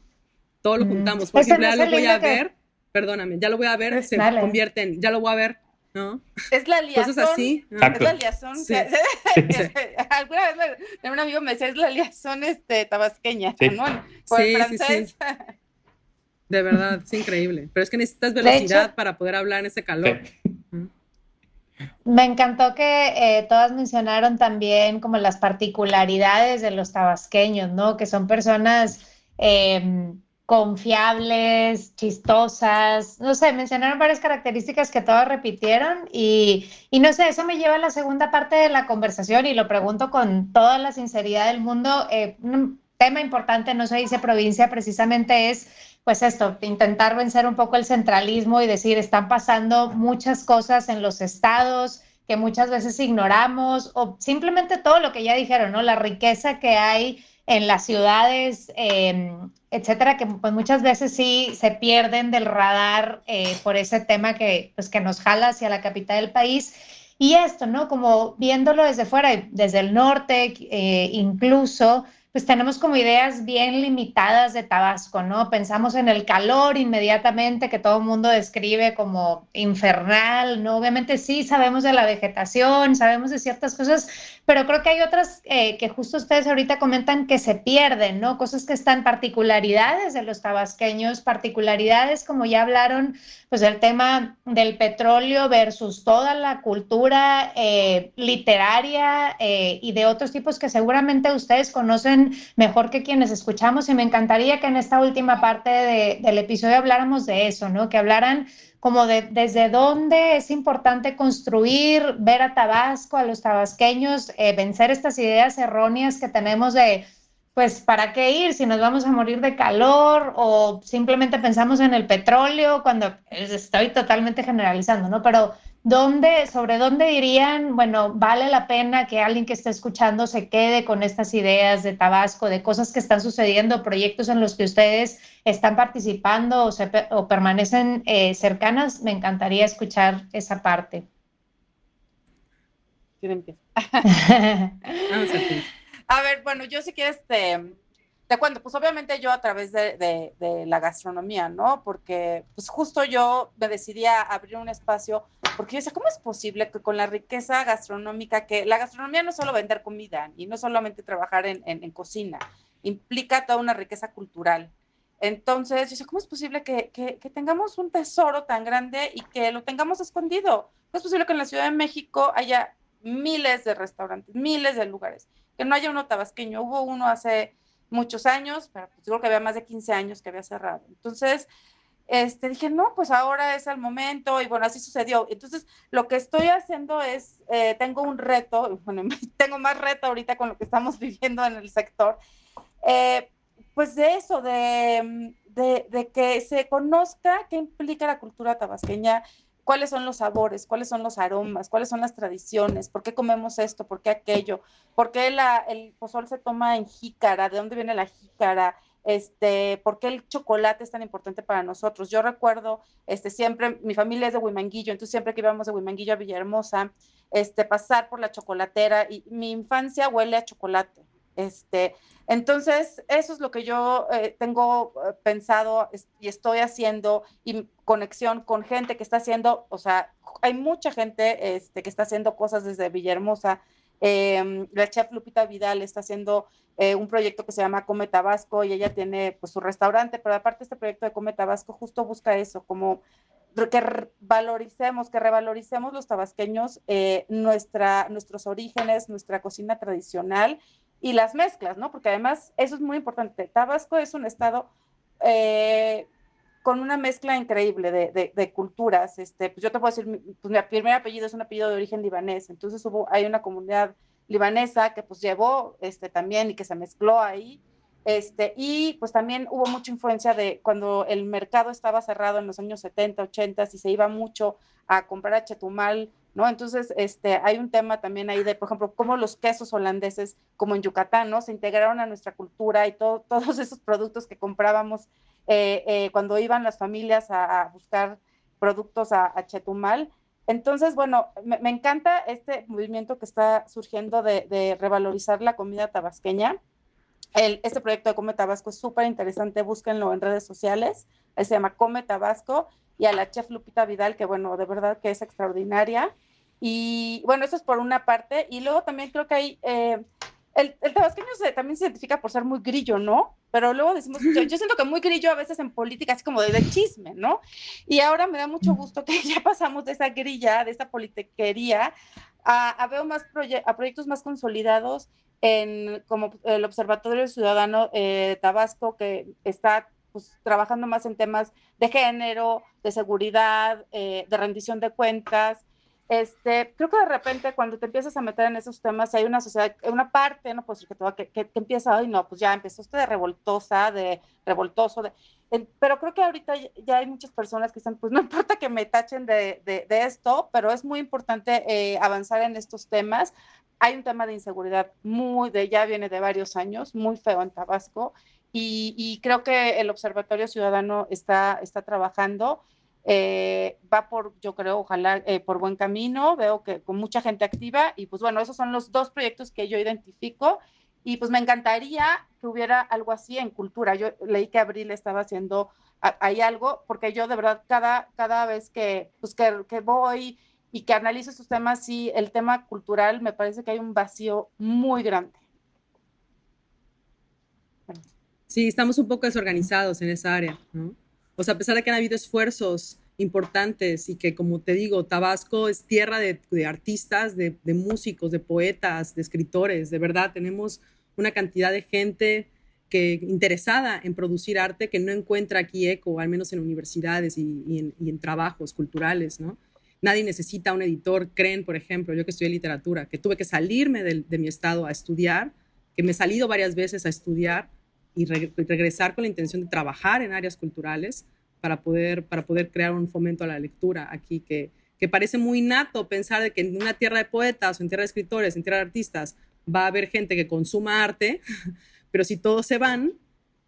Todo lo juntamos. Por ejemplo, ya lo voy a ver, perdóname, ya lo voy a ver, se Dale. convierte en, ya lo voy a ver, ¿no? Es la liazón. Cosas así. ¿no? Es la liazón. Sí. Alguna vez un amigo me decía, es la liazón este, tabasqueña, sí. ¿no? Por sí, francés. De verdad, es increíble. Pero es que necesitas velocidad hecho, para poder hablar en ese calor. Me encantó que eh, todas mencionaron también como las particularidades de los tabasqueños, ¿no? Que son personas eh, confiables, chistosas, no sé, mencionaron varias características que todas repitieron y, y, no sé, eso me lleva a la segunda parte de la conversación y lo pregunto con toda la sinceridad del mundo. Eh, un tema importante, no se dice provincia, precisamente es pues esto, intentar vencer un poco el centralismo y decir, están pasando muchas cosas en los estados que muchas veces ignoramos o simplemente todo lo que ya dijeron, ¿no? La riqueza que hay en las ciudades, eh, etcétera, que pues muchas veces sí se pierden del radar eh, por ese tema que, pues, que nos jala hacia la capital del país. Y esto, ¿no? Como viéndolo desde fuera, desde el norte, eh, incluso, pues tenemos como ideas bien limitadas de Tabasco, ¿no? Pensamos en el calor inmediatamente que todo el mundo describe como infernal, ¿no? Obviamente sí sabemos de la vegetación, sabemos de ciertas cosas, pero creo que hay otras eh, que justo ustedes ahorita comentan que se pierden, ¿no? Cosas que están particularidades de los tabasqueños, particularidades como ya hablaron, pues el tema del petróleo versus toda la cultura eh, literaria eh, y de otros tipos que seguramente ustedes conocen mejor que quienes escuchamos y me encantaría que en esta última parte de, del episodio habláramos de eso, ¿no? Que hablaran como de desde dónde es importante construir, ver a Tabasco, a los tabasqueños, eh, vencer estas ideas erróneas que tenemos de, pues, ¿para qué ir si nos vamos a morir de calor o simplemente pensamos en el petróleo cuando estoy totalmente generalizando, ¿no? Pero ¿Dónde, sobre dónde dirían, bueno, vale la pena que alguien que esté escuchando se quede con estas ideas de Tabasco, de cosas que están sucediendo, proyectos en los que ustedes están participando o, o permanecen eh, cercanas? Me encantaría escuchar esa parte. a ver, bueno, yo si quieres te, te cuento, pues obviamente yo a través de, la gastronomía, ¿no? Porque pues justo yo me decidí a abrir un espacio, porque yo decía, ¿cómo es posible que con la riqueza gastronómica, que la gastronomía no es solo vender comida y no solamente trabajar en, cocina, implica toda una riqueza cultural. Entonces, yo decía, ¿cómo es posible que, que, tengamos un tesoro tan grande y que lo tengamos escondido? ¿Cómo es posible que en la Ciudad de México haya miles de restaurantes, miles de lugares, que no haya uno tabasqueño? Hubo uno hace muchos años, pero pues, creo que había más de 15 años que había cerrado. Entonces, este, dije, no, pues ahora es el momento y bueno, así sucedió. Entonces, lo que estoy haciendo es, eh, tengo un reto, bueno, tengo más reto ahorita con lo que estamos viviendo en el sector, eh, pues de eso, de, de, de, que se conozca qué implica la cultura tabasqueña, cuáles son los sabores, cuáles son los aromas, cuáles son las tradiciones, por qué comemos esto, por qué aquello, por qué el pozol se toma en jícara, de dónde viene la jícara, este, por qué el chocolate es tan importante para nosotros. Yo recuerdo, este, siempre, mi familia es de Huimanguillo, entonces siempre que íbamos de Huimanguillo a Villahermosa, este, pasar por la chocolatera y mi infancia huele a chocolate. Este, entonces, eso es lo que yo eh, tengo eh, pensado y estoy haciendo y conexión con gente que está haciendo, o sea, hay mucha gente este, que está haciendo cosas desde Villahermosa. Em, la chef Lupita Vidal está haciendo eh, un proyecto que se llama Come Tabasco y ella tiene pues su restaurante, pero aparte este proyecto de Come Tabasco justo busca eso, como que valoricemos, que revaloricemos los tabasqueños nuestros orígenes, nuestra cocina tradicional y las mezclas, ¿no? Porque además eso es muy importante. Tabasco es un estado eh, con una mezcla increíble de, de, culturas. Este, pues yo te puedo decir, pues mi primer apellido es un apellido de origen libanés, entonces hubo, hay una comunidad libanesa que pues llevó este, también y que se mezcló ahí. Este, y pues también hubo mucha influencia de cuando el mercado estaba cerrado en los años 70, 80 y se iba mucho a comprar a Chetumal Entonces, este, hay un tema también ahí de, por ejemplo, cómo los quesos holandeses, como en Yucatán, ¿no? Se integraron a nuestra cultura y todos esos productos que comprábamos eh, eh, cuando iban las familias a, buscar productos a, Chetumal. Entonces, bueno, me, encanta este movimiento que está surgiendo de, revalorizar la comida tabasqueña. Este proyecto de Come Tabasco es súper interesante, búsquenlo en redes sociales, se llama Come Tabasco, y a la chef Lupita Vidal, que bueno, de verdad que es extraordinaria. Y bueno, eso es por una parte. Y luego también creo que hay, eh, el, el, tabasqueño se, también se identifica por ser muy grillo, ¿no? Pero luego decimos, yo, siento que muy grillo a veces en política, así como de, chisme, ¿no? Y ahora me da mucho gusto que ya pasamos de esa grilla, de esa politiquería, a, a veo más a proyectos más consolidados en como el Observatorio Ciudadano eh, Tabasco, que está pues, trabajando más en temas de género, de seguridad, eh, de rendición de cuentas, este, creo que de repente cuando te empiezas a meter en esos temas, hay una sociedad, una parte, no pues que, que, que, empieza, ay no, pues ya empezó usted de revoltosa, de revoltoso, de, pero creo que ahorita ya hay muchas personas que están, pues no importa que me tachen de, de, esto, pero es muy importante eh, avanzar en estos temas. Hay un tema de inseguridad muy, de ya viene de varios años, muy feo en Tabasco, y, y creo que el Observatorio Ciudadano está, está trabajando eh, va por, yo creo, ojalá eh, por buen camino, veo que con mucha gente activa y pues bueno, esos son los dos proyectos que yo identifico y pues me encantaría que hubiera algo así en cultura. Yo leí que Abril estaba haciendo ahí algo, porque yo de verdad cada, cada vez que, pues que, que voy y que analizo estos temas, sí, el tema cultural me parece que hay un vacío muy grande. Sí, estamos un poco desorganizados en esa área, ¿no? O sea, a pesar de que han habido esfuerzos importantes y que, como te digo, Tabasco es tierra de, artistas, de, músicos, de poetas, de escritores, de verdad, tenemos una cantidad de gente que interesada en producir arte que no encuentra aquí eco, al menos en universidades y, en, trabajos culturales, ¿no? Nadie necesita un editor, creen, por ejemplo, yo que estudié literatura, que tuve que salirme de, mi estado a estudiar, que me he salido varias veces a estudiar y regresar con la intención de trabajar en áreas culturales para poder, para poder crear un fomento a la lectura aquí que, que parece muy nato pensar de que en una tierra de poetas o en tierra de escritores, en tierra de artistas, va a haber gente que consuma arte, pero si todos se van,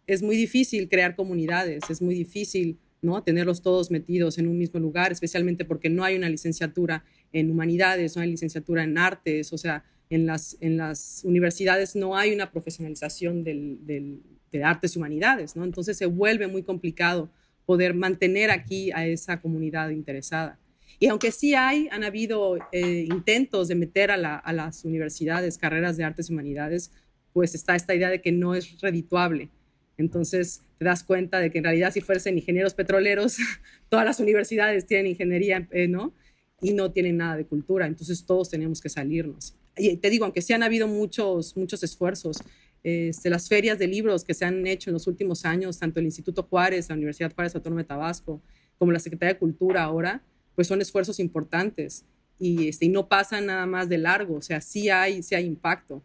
es muy difícil crear comunidades, es muy difícil ¿no? tenerlos todos metidos en un mismo lugar, especialmente porque no hay una licenciatura en humanidades, no hay licenciatura en artes, o sea, en las, en las universidades no hay una profesionalización del, del, de artes y humanidades, ¿no? Entonces se vuelve muy complicado poder mantener aquí a esa comunidad interesada. Y aunque sí hay, han habido eh, intentos de meter a, la, a, las universidades carreras de artes y humanidades, pues está esta idea de que no es redituable. Entonces te das cuenta de que en realidad si fuesen ingenieros petroleros, todas las universidades tienen ingeniería, eh, ¿no? Y no tienen nada de cultura. Entonces todos tenemos que salirnos. Y te digo, aunque sí han habido muchos, muchos esfuerzos, este, las ferias de libros que se han hecho en los últimos años, tanto el Instituto Juárez, la Universidad Juárez Autónoma de Tabasco, como la Secretaría de Cultura ahora, pues son esfuerzos importantes y, este, y no pasan nada más de largo, o sea, sí hay, sí hay impacto,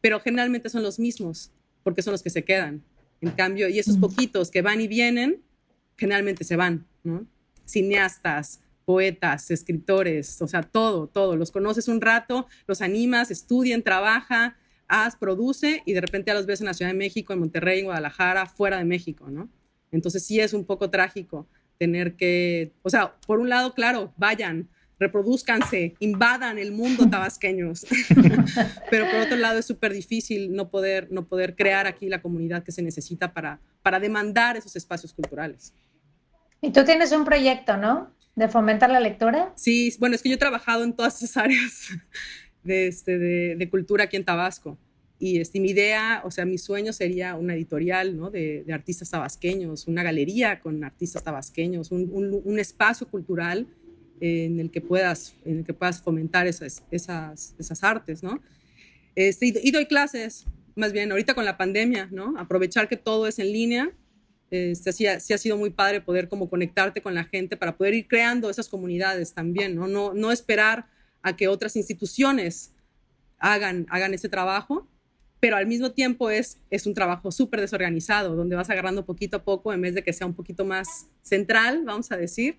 pero generalmente son los mismos, porque son los que se quedan. En cambio, y esos poquitos que van y vienen, generalmente se van, ¿no? Cineastas, poetas, escritores, o sea, todo, todo. Los conoces un rato, los animas, estudian, trabaja, haz, produce y de repente ya los ves en la Ciudad de México, en Monterrey, en Guadalajara, fuera de México, ¿no? Entonces sí es un poco trágico tener que, o sea, por un lado, claro, vayan, reproduzcanse, invadan el mundo tabasqueños, pero por otro lado es súper difícil no poder, no poder crear aquí la comunidad que se necesita para, para demandar esos espacios culturales. Y tú tienes un proyecto, ¿no? De fomentar la lectura. Sí, bueno, es que yo he trabajado en todas esas áreas de, este, de, de cultura aquí en Tabasco. Y este, mi idea, o sea, mi sueño sería una editorial ¿no? de, artistas tabasqueños, una galería con artistas tabasqueños, un, un, espacio cultural en el que puedas, en el que puedas fomentar esas, esas, esas artes, ¿no? Este, y, doy clases, más bien, ahorita con la pandemia, ¿no? Aprovechar que todo es en línea. Este, sí, sí, ha sido muy padre poder como conectarte con la gente para poder ir creando esas comunidades también, ¿no? No, no esperar a que otras instituciones hagan, hagan ese trabajo, pero al mismo tiempo es, es un trabajo súper desorganizado, donde vas agarrando poquito a poco en vez de que sea un poquito más central, vamos a decir,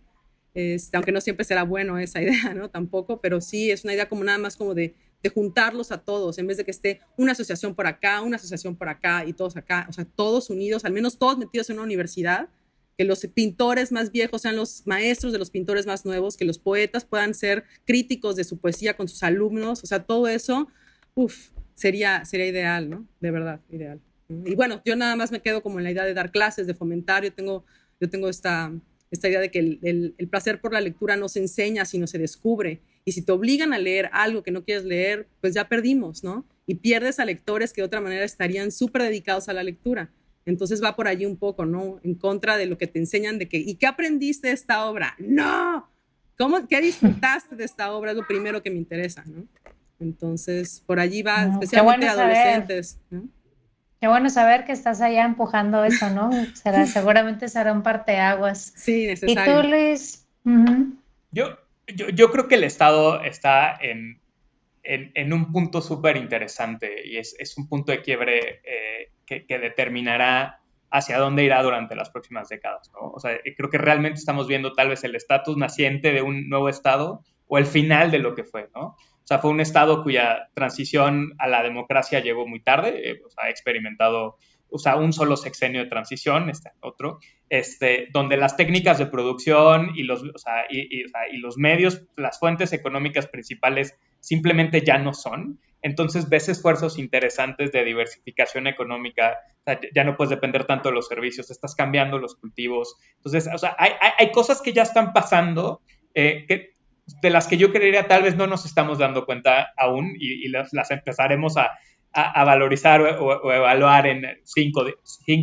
este, aunque no siempre será bueno esa idea, ¿no? Tampoco, pero sí es una idea como nada más como de, de, juntarlos a todos, en vez de que esté una asociación por acá, una asociación por acá y todos acá, o sea, todos unidos, al menos todos metidos en una universidad, que los pintores más viejos sean los maestros de los pintores más nuevos, que los poetas puedan ser críticos de su poesía con sus alumnos, o sea, todo eso, uff, sería, sería ideal, ¿no? De verdad, ideal. Y bueno, yo nada más me quedo como en la idea de dar clases, de fomentar, yo tengo, yo tengo esta, esta idea de que el, el, placer por la lectura no se enseña, sino se descubre. Y si te obligan a leer algo que no quieres leer, pues ya perdimos, ¿no? Y pierdes a lectores que de otra manera estarían súper dedicados a la lectura. Entonces va por allí un poco, ¿no? En contra de lo que te enseñan de que, ¿y qué aprendiste de esta obra? No, ¿cómo, qué disfrutaste de esta obra? Es lo primero que me interesa, ¿no? Entonces, por allí va, no, especialmente bueno adolescentes, ¿no? Qué bueno saber que estás allá empujando eso, ¿no? Será, seguramente será un parteaguas. Sí, necesario. ¿Y tú, Luis? Uh -huh. yo, yo, yo, creo que el Estado está en, en, en un punto súper interesante y es, es, un punto de quiebre eh, que, que, determinará hacia dónde irá durante las próximas décadas, ¿no? O sea, creo que realmente estamos viendo tal vez el estatus naciente de un nuevo Estado o el final de lo que fue, ¿no? O sea, fue un Estado cuya transición a la democracia llegó muy tarde, eh, o sea, ha experimentado o sea, un solo sexenio de transición, este otro, este, donde las técnicas de producción y los, o sea, y, y, o sea, y los medios, las fuentes económicas principales simplemente ya no son. Entonces ves esfuerzos interesantes de diversificación económica, o sea, ya no puedes depender tanto de los servicios, estás cambiando los cultivos. Entonces, o sea, hay, hay, hay cosas que ya están pasando eh, que, de las que yo creería tal vez no nos estamos dando cuenta aún y, y las, las, empezaremos a, a, a valorizar o, o, evaluar en 5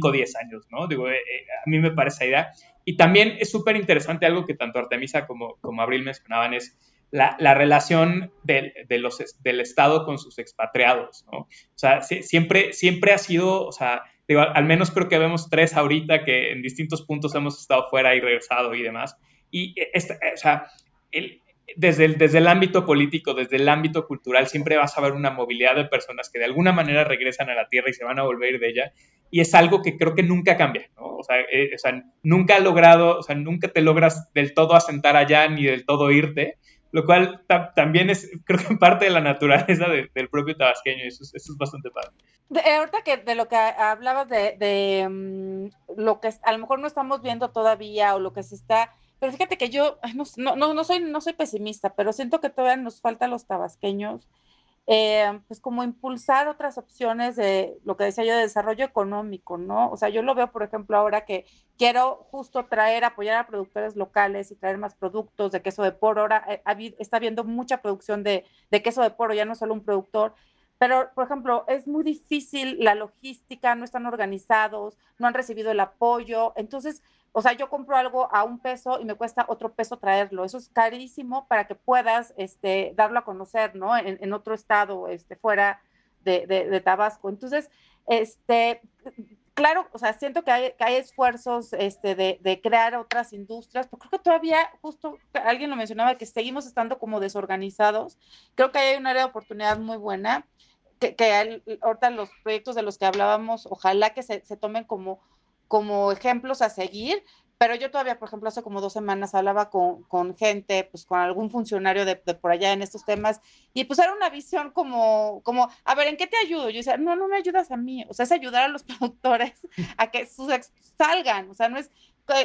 o 10 años, ¿no? Digo, eh, a mí me parece idea. Y también es súper interesante algo que tanto Artemisa como, como Abril mencionaban, es la, la relación de, de los, del Estado con sus expatriados, ¿no? O sea, si, siempre, siempre ha sido, o sea, digo, al menos creo que vemos tres ahorita que en distintos puntos hemos estado fuera y regresado y demás. Y, esta, o sea, el, desde el, desde el ámbito político, desde el ámbito cultural, siempre vas a ver una movilidad de personas que de alguna manera regresan a la tierra y se van a volver de ella. Y es algo que creo que nunca cambia, ¿no? O sea, eh, o sea, nunca ha logrado, o sea, nunca te logras del todo asentar allá ni del todo irte, lo cual también es, creo que parte de la naturaleza del propio tabasqueño, eso es, eso es bastante padre. De, ahorita que de lo que hablabas de, de mm, lo que a lo mejor no estamos viendo todavía o lo que se está, pero fíjate que yo no, no, no, soy, no soy pesimista, pero siento que todavía nos falta a los tabasqueños eh, pues como impulsar otras opciones de lo que decía yo de desarrollo económico, ¿no? O sea, yo lo veo, por ejemplo, ahora que quiero justo traer, apoyar a productores locales y traer más productos de queso de poro. Ahora eh, está habiendo mucha producción de, de queso de poro, ya no solo un productor. Pero, por ejemplo, es muy difícil la logística, no están organizados, no han recibido el apoyo. Entonces, o sea, yo compro algo a un peso y me cuesta otro peso traerlo. Eso es carísimo para que puedas este, darlo a conocer, ¿no? En, otro estado, este, fuera de, Tabasco. Entonces, este, claro, o sea, siento que hay, que hay esfuerzos este, de, crear otras industrias, pero creo que todavía, justo alguien lo mencionaba, que seguimos estando como desorganizados. Creo que hay un área de oportunidad muy buena, que, que ahorita los proyectos de los que hablábamos, ojalá que se, se tomen como como ejemplos a seguir, pero yo todavía, por ejemplo, hace como dos semanas hablaba con, con gente, pues con algún funcionario de, por allá en estos temas, y pues era una visión como, como, a ver, ¿en qué te ayudo? Yo decía, no, no me ayudas a mí, o sea, es ayudar a los productores a que sus salgan, o sea, no es,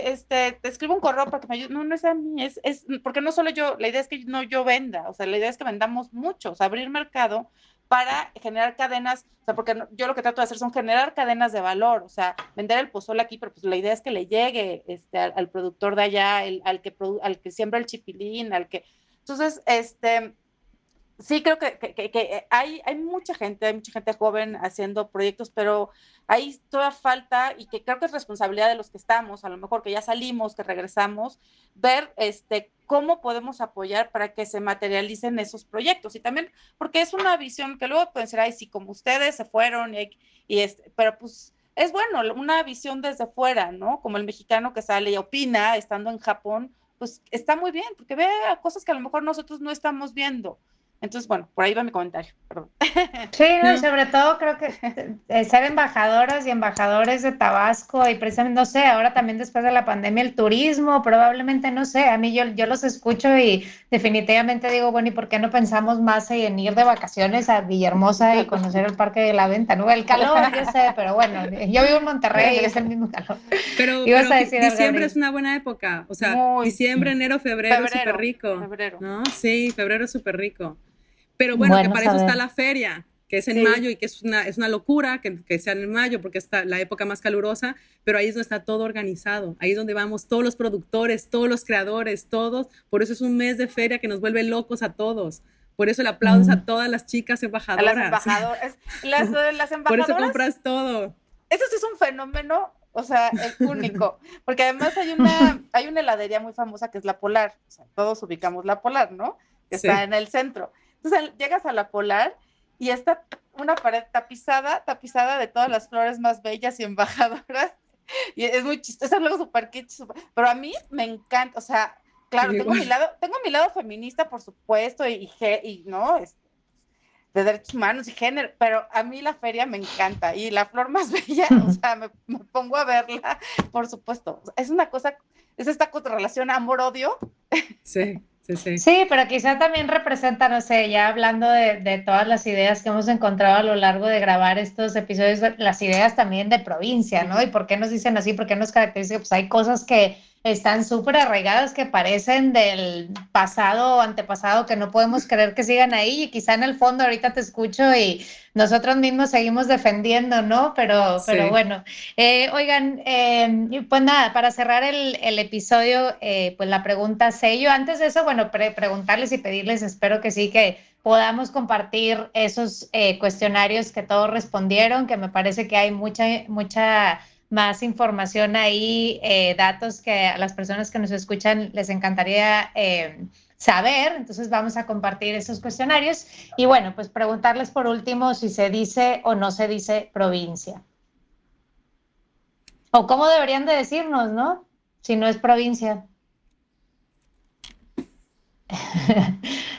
este, te escribo un correo para que me ayude, no, no es a mí, es, es, porque no solo yo, la idea es que no yo venda, o sea, la idea es que vendamos mucho, o sea, abrir mercado para generar cadenas, o sea, porque yo lo que trato de hacer son generar cadenas de valor, o sea, vender el pozole aquí, pero pues la idea es que le llegue este, al, productor de allá, al, que al que siembra el chipilín, al que... Entonces, este, sí creo que, que, hay, hay mucha gente, hay mucha gente joven haciendo proyectos, pero hay toda falta y que creo que es responsabilidad de los que estamos, a lo mejor que ya salimos, que regresamos, ver este, cómo podemos apoyar para que se materialicen esos proyectos. Y también, porque es una visión que luego pueden ser, ay, sí, como ustedes se fueron, y, y este, pero pues es bueno, una visión desde fuera, ¿no? Como el mexicano que sale y opina estando en Japón, pues está muy bien, porque ve cosas que a lo mejor nosotros no estamos viendo. Entonces, bueno, por ahí va mi comentario, perdón. Sí, no, sobre todo creo que eh, ser embajadoras y embajadores de Tabasco y precisamente, no sé, ahora también después de la pandemia el turismo, probablemente, no sé, a mí yo, yo los escucho y definitivamente digo, bueno, ¿y por qué no pensamos más en ir de vacaciones a Villahermosa y conocer el Parque de la Venta? ¿no? El calor, yo sé, pero bueno, yo vivo en Monterrey y es el mismo calor. Pero, diciembre es una buena época, o sea, diciembre, enero, febrero, es súper rico. Febrero. ¿no? Sí, febrero es súper rico. Pero bueno, que para eso está la feria, que es en mayo y que es una, es una locura que, que sea en mayo porque es la época más calurosa, pero ahí es donde está todo organizado, ahí es donde vamos todos los productores, todos los creadores, todos, por eso es un mes de feria que nos vuelve locos a todos. Por eso le aplauso a mm. todas las chicas embajadoras. A las embajadoras. Las, las embajadoras. Por eso compras todo. Eso sí es un fenómeno, o sea, es único. Porque además hay una, hay una heladería muy famosa que es la Polar. O sea, todos ubicamos la Polar, ¿no? Que está en el centro. Entonces llegas a la polar y está una pared tapizada, tapizada de todas las flores más bellas y embajadoras. Y es muy chistoso, es algo súper kitsch, pero a mí me encanta, o sea, claro, tengo mi lado, tengo mi lado feminista, por supuesto, y, y, no, es de derechos humanos y género, pero a mí la feria me encanta y la flor más bella, o sea, me, me pongo a verla, por supuesto. Es una cosa, es esta relación amor-odio. Sí. Sí, pero quizá también representa, no sé, ya hablando de, todas las ideas que hemos encontrado a lo largo de grabar estos episodios, las ideas también de provincia, ¿no? ¿Y por qué nos dicen así? ¿Por qué nos caracteriza? Pues hay cosas que están súper arraigadas que parecen del pasado o antepasado que no podemos creer que sigan ahí y quizá en el fondo ahorita te escucho y nosotros mismos seguimos defendiendo, ¿no? Pero, pero bueno, eh, oigan, eh, pues nada, para cerrar el, el episodio, eh, pues la pregunta sello, antes de eso, bueno, preguntarles y pedirles, espero que sí, que podamos compartir esos cuestionarios que todos respondieron, que me parece que hay mucha, mucha más información ahí, eh, datos que a las personas que nos escuchan les encantaría eh, saber. Entonces vamos a compartir esos cuestionarios y bueno, pues preguntarles por último si se dice o no se dice provincia. O cómo deberían de decirnos, ¿no? Si no es provincia.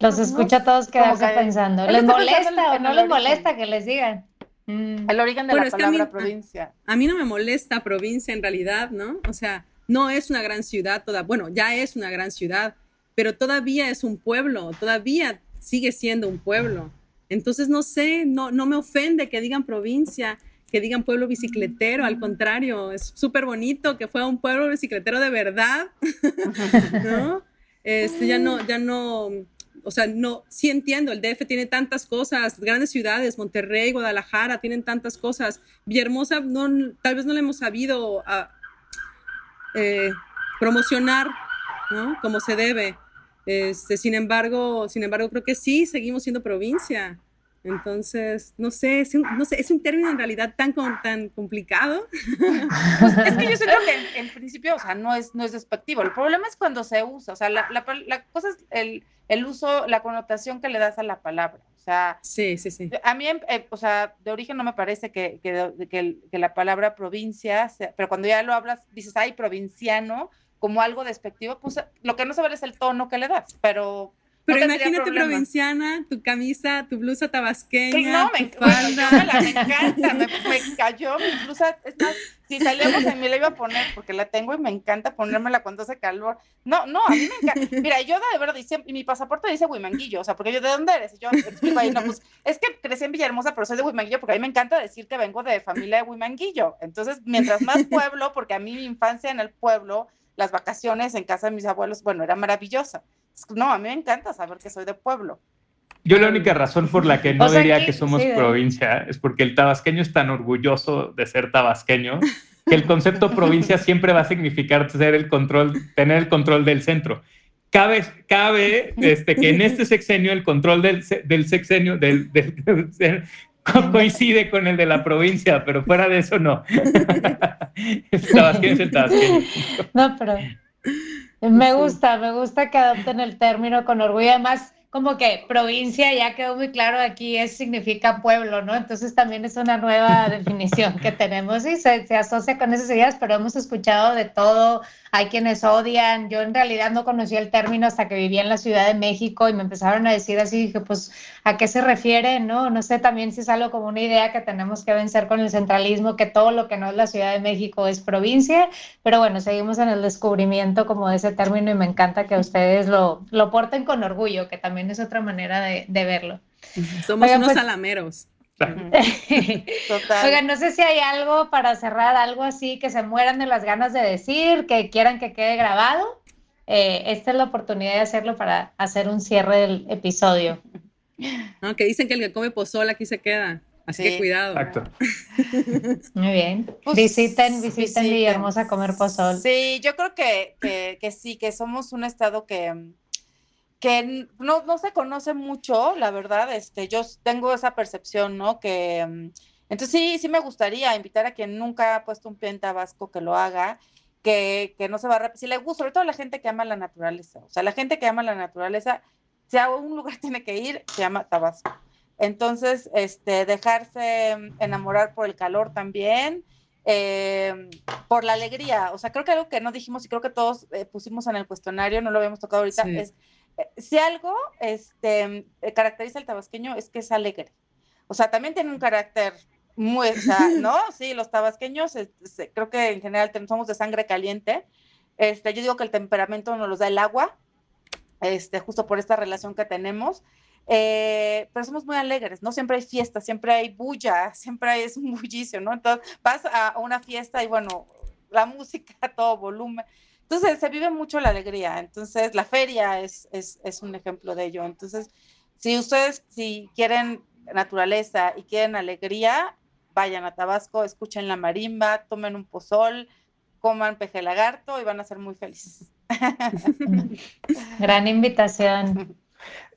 Los escucha a todos quedarse pensando. ¿Les molesta o no les molesta que les digan? Mm. El origen de la palabra provincia. A, mí no me molesta provincia en realidad, ¿no? O sea, no es una gran ciudad toda, bueno, ya es una gran ciudad, pero todavía es un pueblo, todavía sigue siendo un pueblo. Entonces, no sé, no, no me ofende que digan provincia, que digan pueblo bicicletero, al contrario, es súper bonito que fuera un pueblo bicicletero de verdad, ¿no? Este, ya no, ya no, o sea, no, sí entiendo, el DF tiene tantas cosas, grandes ciudades, Monterrey, Guadalajara, tienen tantas cosas. Villahermosa, no, tal vez no le hemos sabido a, eh, promocionar, ¿no? Como se debe. Este, sin embargo, sin embargo, creo que sí, seguimos siendo provincia. Entonces, no sé, es un, no sé, es un término en realidad tan, tan complicado. Pues es que yo siento que en, principio, o sea, no es, no es despectivo. El problema es cuando se usa, o sea, la, la, la cosa es el, el, uso, la connotación que le das a la palabra. O sea, sí, sí, sí. A mí, eh, o sea, de origen no me parece que, que, que, que la palabra provincia, pero cuando ya lo hablas, dices, ay, provinciano, como algo despectivo, pues lo que no se ve es el tono que le das, pero pero imagínate provinciana, tu camisa, tu blusa tabasqueña, no, me, tu falda. me, la, me encanta, me, cayó mi blusa. si salíamos a mí la iba a poner porque la tengo y me encanta ponérmela cuando hace calor. No, no, a mí me encanta. Mira, yo de verdad dice, y mi pasaporte dice Huimanguillo, o sea, porque yo, ¿de dónde eres? Y yo explico ahí, no, pues es que crecí en Villahermosa, pero soy de Huimanguillo porque a mí me encanta decir que vengo de familia de Huimanguillo. Entonces, mientras más pueblo, porque a mí mi infancia en el pueblo, las vacaciones en casa de mis abuelos, bueno, era maravillosa. No, a mí me encanta saber que soy de pueblo. Yo la única razón por la que no diría que somos provincia es porque el tabasqueño es tan orgulloso de ser tabasqueño que el concepto provincia siempre va a significar tener el control, tener el control del centro. Cabe, cabe este, que en este sexenio el control del, sexenio del, coincide con el de la provincia, pero fuera de eso no. el tabasqueño es el tabasqueño. No, pero me gusta, me gusta que adopten el término con orgullo. Además, como que provincia ya quedó muy claro aquí es significa pueblo, ¿no? Entonces también es una nueva definición que tenemos y se, se, asocia con esas ideas, pero hemos escuchado de todo. Hay quienes odian. Yo en realidad no conocía el término hasta que vivía en la Ciudad de México y me empezaron a decir así, dije, pues, ¿a qué se refiere? No, no sé también si es algo como una idea que tenemos que vencer con el centralismo, que todo lo que no es la Ciudad de México es provincia, pero bueno, seguimos en el descubrimiento como de ese término y me encanta que ustedes lo, lo porten con orgullo, que también es otra manera de, verlo. Somos unos pues, salameros. Oigan, no sé si hay algo para cerrar, algo así que se mueran de las ganas de decir, que quieran que quede grabado. Eh, esta es la oportunidad de hacerlo para hacer un cierre del episodio. No, que dicen que el que come pozol aquí se queda. Así que cuidado. Exacto. Muy bien. Pues, visiten, visiten, Villahermosa a comer pozol. Sí, yo creo que, que, que sí, que somos un estado que, que no, no, se conoce mucho, la verdad, este, yo tengo esa percepción, ¿no? Que, mm, entonces sí, sí me gustaría invitar a quien nunca ha puesto un pie en Tabasco que lo haga, que, que no se va a repetir, si le gusta, sobre todo a la gente que ama la naturaleza, o sea, la gente que ama la naturaleza, si a un lugar tiene que ir, se llama Tabasco. Entonces, este, dejarse enamorar por el calor también, eh, por la alegría, o sea, creo que algo que no dijimos y creo que todos eh, pusimos en el cuestionario, no lo habíamos tocado ahorita, es si algo este, eh, caracteriza al tabasqueño es que es alegre. O sea, también tiene un carácter muy, o sea, ¿no? Sí, los tabasqueños, este, creo que en general somos de sangre caliente. Este, yo digo que el temperamento nos los da el agua, este, justo por esta relación que tenemos. Eh, pero somos muy alegres, ¿no? Siempre hay fiesta, siempre hay bulla, siempre hay, es un bullicio, ¿no? Entonces vas a una fiesta y bueno, la música a todo volumen. Entonces se vive mucho la alegría. Entonces la feria es, es, es, un ejemplo de ello. Entonces, si ustedes, si quieren naturaleza y quieren alegría, vayan a Tabasco, escuchen la marimba, tomen un pozol, coman peje lagarto y van a ser muy felices. Gran invitación.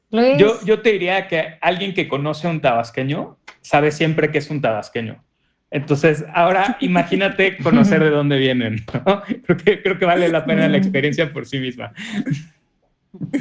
Luis. Yo, yo te diría que alguien que conoce a un tabasqueño sabe siempre que es un tabasqueño. Entonces, ahora imagínate conocer de dónde vienen. ¿no? Creo, que, creo que vale la pena la experiencia por sí misma.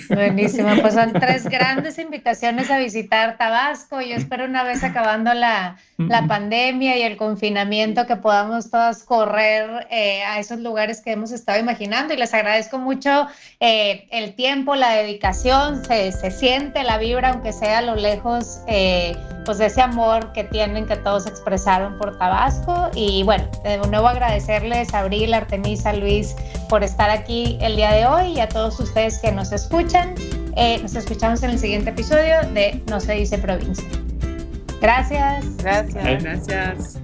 Buenísimo, pues son tres grandes invitaciones a visitar Tabasco. Yo espero una vez acabando la, la pandemia y el confinamiento que podamos todas correr eh, a esos lugares que hemos estado imaginando y les agradezco mucho eh, el tiempo, la dedicación, se, se, siente la vibra, aunque sea a lo lejos, eh, pues de ese amor que tienen, que todos expresaron por Tabasco. Y bueno, de nuevo agradecerles a Abril, Artemisa, Luis por estar aquí el día de hoy y a todos ustedes que nos escuchan. Eh, nos escuchamos en el siguiente episodio de No se dice provincia. Gracias. Gracias. Gracias.